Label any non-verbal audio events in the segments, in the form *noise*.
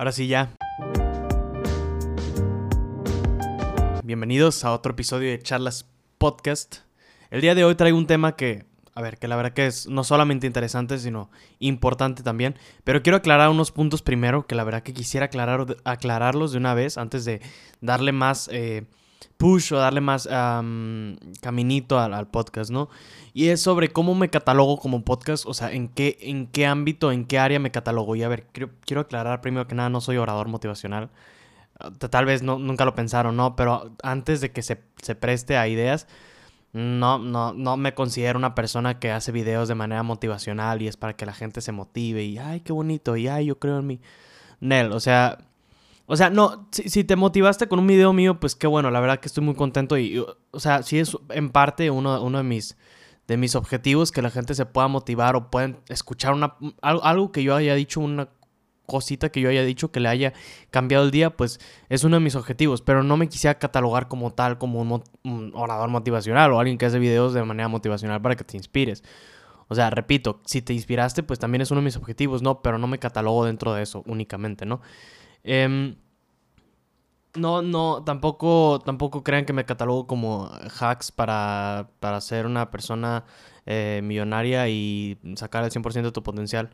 Ahora sí ya. Bienvenidos a otro episodio de Charlas Podcast. El día de hoy traigo un tema que, a ver, que la verdad que es no solamente interesante, sino importante también. Pero quiero aclarar unos puntos primero, que la verdad que quisiera aclarar, aclararlos de una vez antes de darle más eh, push o darle más caminito al, podcast, ¿no? Y es sobre cómo me catalogo como podcast, o sea, en qué, en qué ámbito, en qué área me catalogo. Y a ver, quiero, quiero aclarar primero que nada, no soy orador motivacional. Tal vez no, nunca lo pensaron, ¿no? Pero antes de que se, se preste a ideas, no, no, no me considero una persona que hace videos de manera motivacional y es para que la gente se motive y, ay, qué bonito, y, ay, yo creo en mí. Nel, o sea, o sea, no, si, te motivaste con un video mío, pues qué bueno, la verdad que estoy muy contento y, o sea, sí es en parte uno, uno de mis de mis objetivos que la gente se pueda motivar o pueden escuchar una algo, que yo haya dicho, una cosita que yo haya dicho que le haya cambiado el día, pues es uno de mis objetivos, pero no me quisiera catalogar como tal, como un, un orador motivacional o alguien que hace videos de manera motivacional para que te inspires. O sea, repito, si te inspiraste, pues también es uno de mis objetivos, ¿no? Pero no me catalogo dentro de eso únicamente, ¿no? Em, no, no, tampoco, tampoco crean que me catalogo como hacks para, para ser una persona eh, millonaria y sacar el 100% de tu potencial.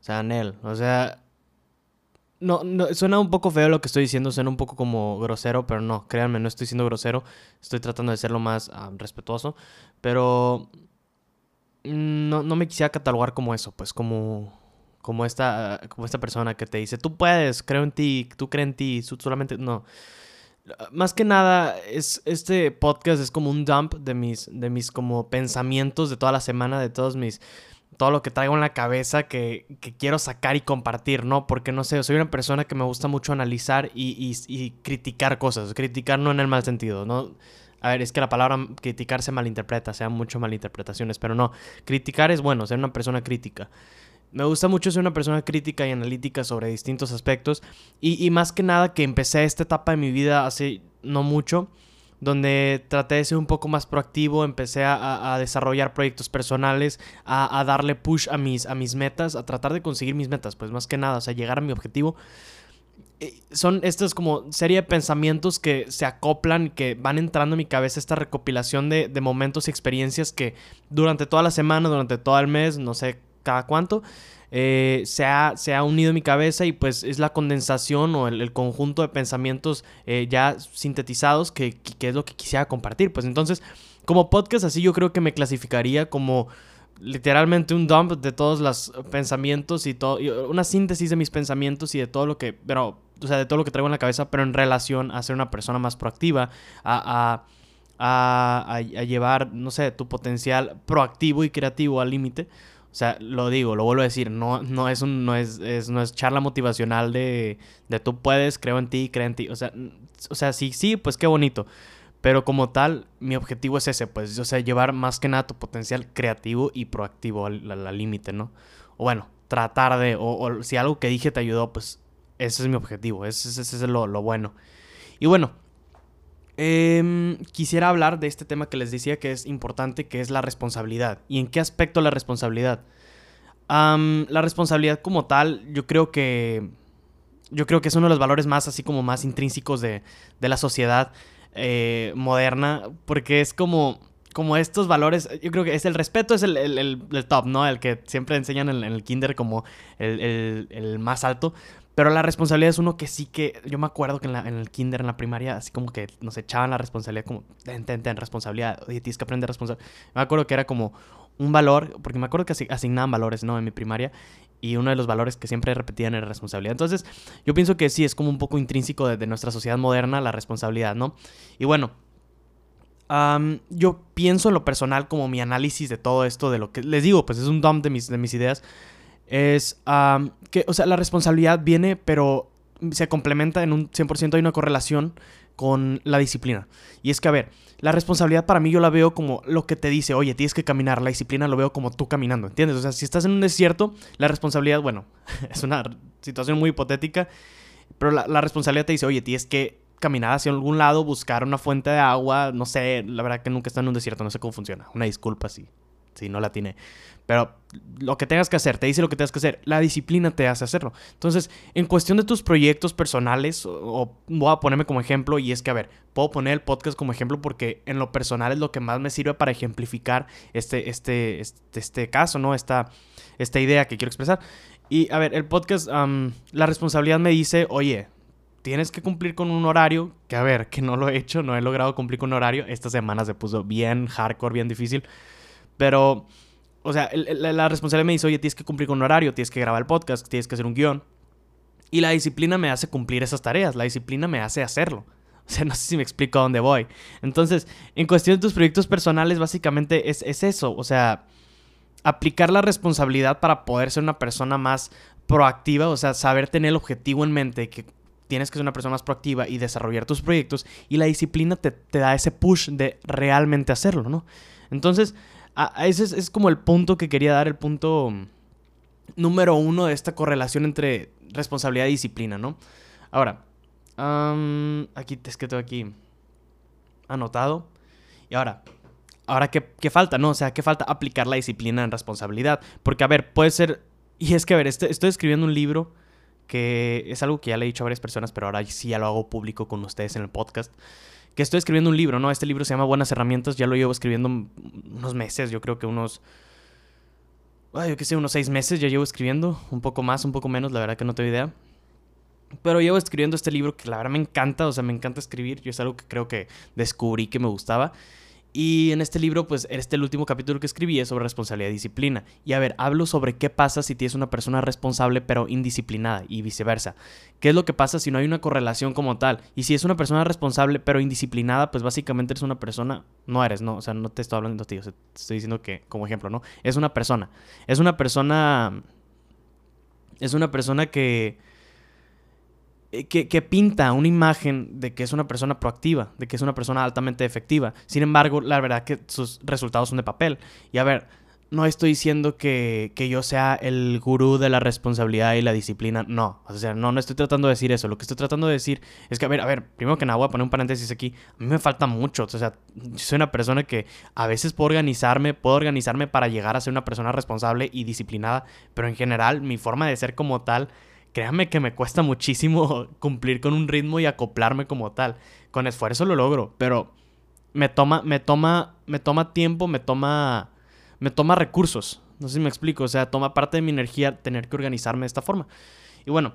O sea, Nel, o sea, no, suena un poco feo lo que estoy diciendo, suena un poco como grosero, pero no, créanme, no estoy siendo grosero, estoy tratando de ser lo más ah, respetuoso, pero no, no me quisiera catalogar como eso, pues como como esta, como esta persona que te dice, tú puedes, creo en ti, tú crees en ti, solamente, no. Más que nada, es, este podcast es como un dump de mis, de mis como pensamientos de toda la semana, de todos mis, todo lo que traigo en la cabeza que, que quiero sacar y compartir, ¿no? Porque no sé, soy una persona que me gusta mucho analizar y, y, y criticar cosas, criticar no en el mal sentido, ¿no? A ver, es que la palabra criticar se malinterpreta, se dan mucho malinterpretaciones, pero no, criticar es bueno, ser una persona crítica. Me gusta mucho ser una persona crítica y analítica sobre distintos aspectos. Y, más que nada que empecé esta etapa de mi vida hace no mucho, donde traté de ser un poco más proactivo, empecé a, desarrollar proyectos personales, a, darle push a mis, a mis metas, a tratar de conseguir mis metas, pues más que nada, o sea, llegar a mi objetivo. Eh, son estos como serie de pensamientos que se acoplan, que van entrando en mi cabeza, esta recopilación de momentos y experiencias que durante toda la semana, durante todo el mes, no sé cada cuánto, eh, se, ha, se, ha, unido en mi cabeza y pues es la condensación o el, conjunto de pensamientos eh, ya sintetizados que, que, es lo que quisiera compartir. Pues entonces, como podcast así yo creo que me clasificaría como literalmente un dump de todos los pensamientos y todo, una síntesis de mis pensamientos y de todo lo que, pero, o sea, de todo lo que traigo en la cabeza, pero en relación a ser una persona más proactiva, a, a, a llevar, no sé, tu potencial proactivo y creativo al límite. O sea, lo digo, lo vuelvo a decir, no, no, es, un, no, es, no es charla motivacional de, de tú puedes, creo en ti, creo en ti. O sea, o sea, sí, sí, pues qué bonito. Pero como tal, mi objetivo es ese, pues, o sea, llevar más que nada tu potencial creativo y proactivo al límite, ¿no? O bueno, tratar de, o, si algo que dije te ayudó, pues ese es mi objetivo, ese, ese es lo, lo bueno. Y bueno, Em, quisiera hablar de este tema que les decía que es importante, que es la responsabilidad. ¿Y en qué aspecto la responsabilidad? la responsabilidad como tal, yo creo que. Yo creo que es uno de los valores más, así como más intrínsecos de, de la sociedad eh, moderna. Porque es como. Como estos valores, yo creo que es el respeto, es el, el, top, ¿no? El que siempre enseñan en, en el kinder como el, más alto. Pero la responsabilidad es uno que sí que. Yo me acuerdo que en, el kinder, en la primaria, así como que nos echaban la responsabilidad, como, ten, responsabilidad. Oye, tienes que aprender responsabilidad. Me acuerdo que era como un valor, porque me acuerdo que asignaban valores, ¿no? En mi primaria. Y uno de los valores que siempre repetían era responsabilidad. Entonces, yo pienso que sí, es como un poco intrínseco de, nuestra sociedad moderna la responsabilidad, ¿no? Y bueno, yo pienso en lo personal como mi análisis de todo esto, de lo que les digo, pues es un dump de mis, de mis ideas es que, o sea, la responsabilidad viene, pero se complementa en un 100%, hay una correlación con la disciplina. Y es que, a ver, la responsabilidad para mí yo la veo como lo que te dice, oye, tienes que caminar, la disciplina lo veo como tú caminando, ¿entiendes? O sea, si estás en un desierto, la responsabilidad, bueno, *laughs* es una situación muy hipotética, pero la, responsabilidad te dice, oye, tienes que caminar hacia algún lado, buscar una fuente de agua, no sé, la verdad que nunca está en un desierto, no sé cómo funciona, una disculpa si si no la tiene. Pero lo que tengas que hacer, te dice lo que tengas que hacer. La disciplina te hace hacerlo. Entonces, en cuestión de tus proyectos personales, o, voy a ponerme como ejemplo, y es que, a ver, puedo poner el podcast como ejemplo porque en lo personal es lo que más me sirve para ejemplificar este, este, este, este caso, ¿no? Esta, esta idea que quiero expresar. Y, a ver, el podcast, la responsabilidad me dice, oye, tienes que cumplir con un horario, que a ver, que no lo he hecho, no he logrado cumplir con un horario. Esta semana se puso bien hardcore, bien difícil. Pero o sea, la responsabilidad me dice, oye, tienes que cumplir con un horario, tienes que grabar el podcast, tienes que hacer un guion. Y la disciplina me hace cumplir esas tareas, la disciplina me hace hacerlo. O sea, *laughs* no sé si me explico a dónde voy. Entonces, en cuestión de tus proyectos personales, básicamente es, es eso. O sea, aplicar la responsabilidad para poder ser una persona más proactiva, o sea, saber tener el objetivo en mente, que tienes que ser una persona más proactiva y desarrollar tus proyectos, y la disciplina te, te da ese push de realmente hacerlo, ¿no? Entonces, ese es, como el punto que quería dar, el punto número uno de esta correlación entre responsabilidad y disciplina, ¿no? Ahora, aquí es que tengo aquí anotado. Y ahora, ahora ¿qué, ¿qué, falta, no? O sea, ¿qué falta? Aplicar la disciplina en responsabilidad. Porque, a ver, puede ser... Y es que, a ver, estoy escribiendo un libro que es algo que ya le he dicho a varias personas, pero ahora sí ya lo hago público con ustedes en el podcast que estoy escribiendo un libro, ¿no? Este libro se llama Buenas Herramientas, ya lo llevo escribiendo unos meses, yo creo que unos... Ay, yo qué sé, unos seis meses ya llevo escribiendo, un poco más, un poco menos, la verdad que no tengo idea. Pero llevo escribiendo este libro que la verdad me encanta, o sea, me encanta escribir, yo es algo que creo que descubrí que me gustaba. Y en este libro, pues, este el último capítulo que escribí es sobre responsabilidad y disciplina. Y a ver, hablo sobre qué pasa si tienes una persona responsable pero indisciplinada y viceversa. ¿Qué es lo que pasa si no hay una correlación como tal? Y si es una persona responsable pero indisciplinada, pues básicamente eres una persona, no eres, no, o sea, no te estoy hablando de ti, o sea, te estoy diciendo que, como ejemplo, ¿no? Es una persona. Es una persona... Es una persona que eh, que, pinta una imagen de que es una persona proactiva, de que es una persona altamente efectiva. Sin embargo, la verdad que sus resultados son de papel. Y a ver, no estoy diciendo que, yo sea el gurú de la responsabilidad y la disciplina. No, o sea, no, no estoy tratando de decir eso. Lo que estoy tratando de decir es que, a ver, a ver, primero que nada voy a poner un paréntesis aquí. A mí me falta mucho. O sea, soy una persona que a veces puedo organizarme, puedo organizarme para llegar a ser una persona responsable y disciplinada, pero en general mi forma de ser como tal créanme que me cuesta muchísimo *laughs* cumplir con un ritmo y acoplarme como tal. Con esfuerzo lo logro, pero me toma, me toma, me toma tiempo, me toma, me toma recursos. No sé si me explico, o sea, toma parte de mi energía tener que organizarme de esta forma. Y bueno,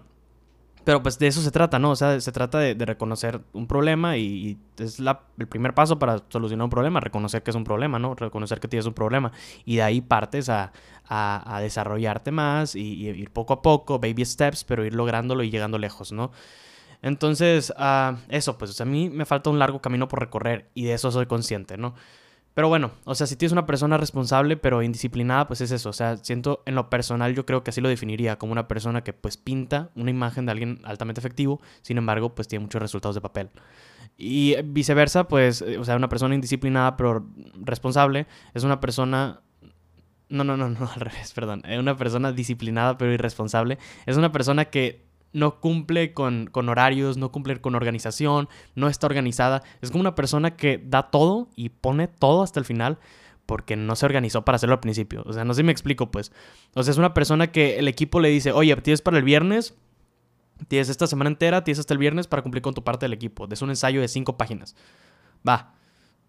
pero pues de eso se trata, ¿no? O sea, se trata de, reconocer un problema y, es la, el primer paso para solucionar un problema, reconocer que es un problema, ¿no? Reconocer que tienes un problema. Y de ahí partes a, a, desarrollarte más y, ir poco a poco, baby steps, pero ir lográndolo y llegando lejos, ¿no? Entonces, uh, eso, pues a mí me falta un largo camino por recorrer y de eso soy consciente, ¿no? Pero bueno, o sea, si tienes una persona responsable pero indisciplinada, pues es eso. O sea, siento en lo personal yo creo que así lo definiría como una persona que pues pinta una imagen de alguien altamente efectivo, sin embargo, pues tiene muchos resultados de papel. Y viceversa, pues, o sea, una persona indisciplinada pero responsable es una persona... No, no, no, *laughs* no, al revés, perdón. Una persona disciplinada pero irresponsable es una persona que no cumple con, horarios, no cumple con organización, no está organizada. Es como una persona que da todo y pone todo hasta el final porque no se organizó para hacerlo al principio. O sea, no sé si me explico, pues. O sea, es una persona que el equipo le dice, oye, tienes para el viernes, tienes esta semana entera, tienes hasta el viernes para cumplir con tu parte del equipo. Es un ensayo de cinco páginas. Va,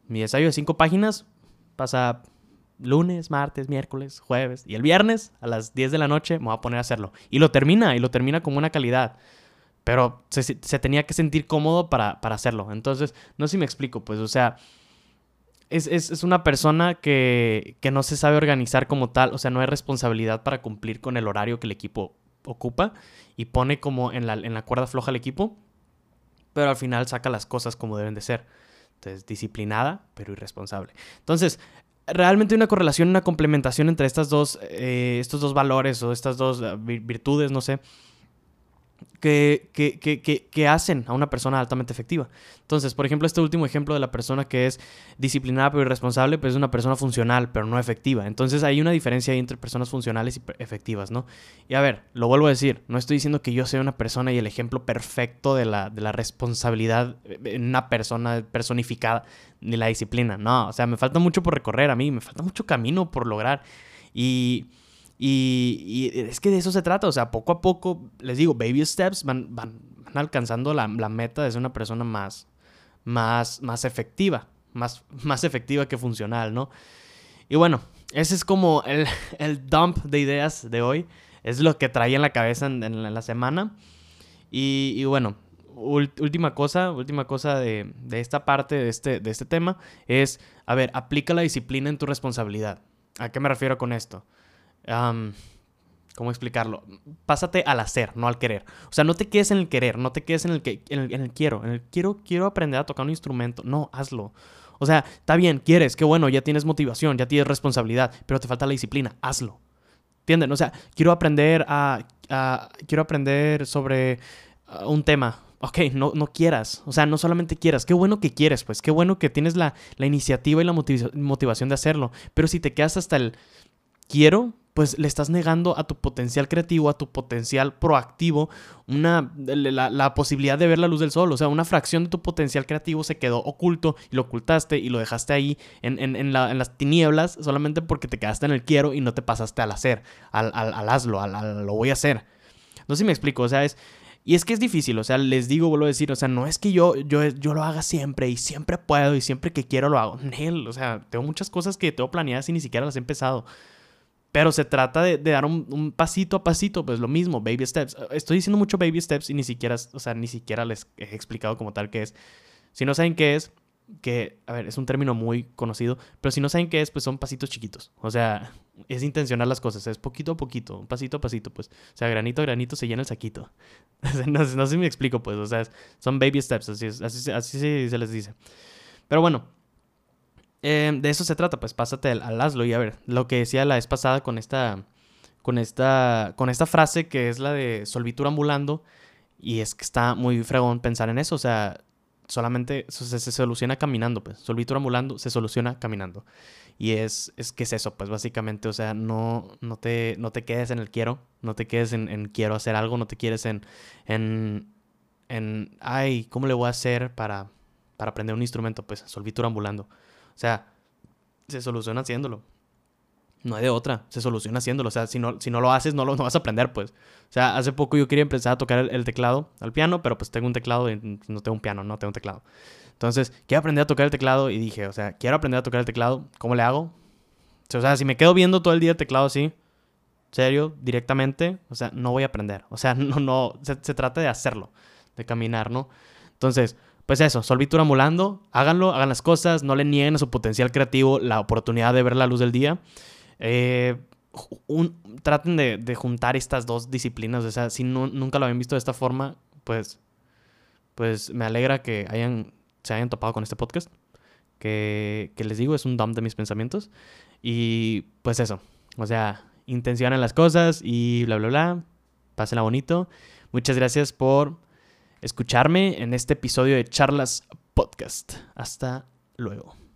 mi ensayo de cinco páginas pasa lunes, martes, miércoles, jueves y el viernes a las 10 de la noche me voy a poner a hacerlo. Y lo termina, y lo termina con una calidad. Pero se, tenía que sentir cómodo para, hacerlo. Entonces, no sé si me explico, pues, o sea, es, una persona que, que, no se sabe organizar como tal, o sea, no hay responsabilidad para cumplir con el horario que el equipo ocupa y pone como en la, en la cuerda floja al equipo, pero al final saca las cosas como deben de ser. Entonces, disciplinada, pero irresponsable. Entonces, realmente una correlación, una complementación entre estas dos, eh, estos dos valores o estas dos eh, virtudes, no sé, que, que, que, que, hacen a una persona altamente efectiva. Entonces, por ejemplo, este último ejemplo de la persona que es disciplinada pero irresponsable, pues es una persona funcional pero no efectiva. Entonces hay una diferencia entre personas funcionales y efectivas, ¿no? Y a ver, lo vuelvo a decir, no estoy diciendo que yo sea una persona y el ejemplo perfecto de la, de la responsabilidad en una persona personificada, ni la disciplina, no, o sea, me falta mucho por recorrer a mí, me falta mucho camino por lograr. Y y, es que de eso se trata, o sea, poco a poco, les digo, baby steps van, van, alcanzando la, meta de ser una persona más, más, más efectiva, más, *laughs* más efectiva que funcional, ¿no? Y bueno, ese es como el, *laughs* el dump de ideas de hoy, es lo que traía en la cabeza en, la semana. Y, bueno, última cosa, última cosa de, de, esta parte, de este, de este tema, es, a ver, aplica la disciplina en tu responsabilidad. ¿A qué me refiero con esto? ¿Cómo explicarlo? Pásate al hacer, no al querer. O sea, no te quedes en el querer, no te quedes en el, que, en el, quiero. En el quiero, quiero aprender a tocar un instrumento. No, hazlo. O sea, está bien, quieres, qué bueno, ya tienes motivación, ya tienes responsabilidad, pero te falta la disciplina, hazlo. ¿Entienden? O sea, quiero aprender a, quiero aprender sobre uh, un tema. Ok, no, no quieras. O sea, no solamente quieras. Qué bueno que quieres, pues. Qué bueno que tienes la, la iniciativa y la motivación de hacerlo. Pero si te quedas hasta el quiero, pues le estás negando a tu potencial creativo, a tu potencial proactivo, una, la, posibilidad de ver la luz del sol. O sea, una fracción de tu potencial creativo se quedó oculto y lo ocultaste y lo dejaste ahí en, las tinieblas solamente porque te quedaste en el quiero y no te pasaste al hacer, al, al, hazlo, al, lo voy a hacer. No sé si me explico, o sea, es... Y es que es difícil, o sea, les digo, vuelvo a decir, o sea, no es que yo, yo, yo lo haga siempre y siempre puedo y siempre que quiero lo hago. o sea, tengo muchas cosas que tengo planeadas y ni siquiera las he empezado. Pero se trata de, dar un, pasito a pasito, pues lo mismo, baby steps. Estoy diciendo mucho baby steps y ni siquiera, o sea, ni siquiera les he explicado como tal qué es. Si no saben qué es, que, a ver, es un término muy conocido, pero si no saben qué es, pues son pasitos chiquitos. O sea, es intencionar las cosas, es poquito a poquito, pasito a pasito, pues. O sea, granito a granito se llena el saquito. *laughs* no, sé si me explico, pues. O sea, son baby steps, así, así, así se les dice. Pero bueno, Em, de eso se trata, pues pásate al, al Y a ver, lo que decía la vez pasada con esta, con esta, con esta frase que es la de solvitura ambulando. Y es que está muy fregón pensar en eso. O sea, solamente se, soluciona caminando, pues. Solvitura ambulando se soluciona caminando. Y es, es que es eso, pues básicamente, o sea, no, no, te, no te quedes en el quiero, no te quedes en, en quiero hacer algo, no te quieres en, en, en, ay, ¿cómo le voy a hacer para, para aprender un instrumento? Pues solvitura ambulando. O sea, se soluciona haciéndolo. No hay de otra, se soluciona haciéndolo. O sea, si no, si no lo haces, no lo no vas a aprender, pues. O sea, hace poco yo quería empezar a tocar el, teclado al piano, pero pues tengo un teclado y no tengo un piano, no tengo un teclado. Entonces, quiero aprender a tocar el teclado y dije, o sea, quiero aprender a tocar el teclado, ¿cómo le hago? O sea, si me quedo viendo todo el día el teclado así, serio, directamente, o sea, no voy a aprender. O sea, *laughs* no, no, se, se trata de hacerlo, de caminar, ¿no? Entonces, pues eso, solvitura molando, háganlo, hagan las cosas, no le nieguen a su potencial creativo la oportunidad de ver la luz del día. Eh, traten de, juntar estas dos disciplinas, o sea, si nunca lo habían visto de esta forma, pues, pues me alegra que hayan, se hayan topado con este podcast, que, que les digo, es un dump de mis pensamientos. Y pues eso, o sea, intencionen las cosas y bla, bla, bla, pásenla bonito. Muchas gracias por escucharme en este episodio de Charlas Podcast. Hasta luego.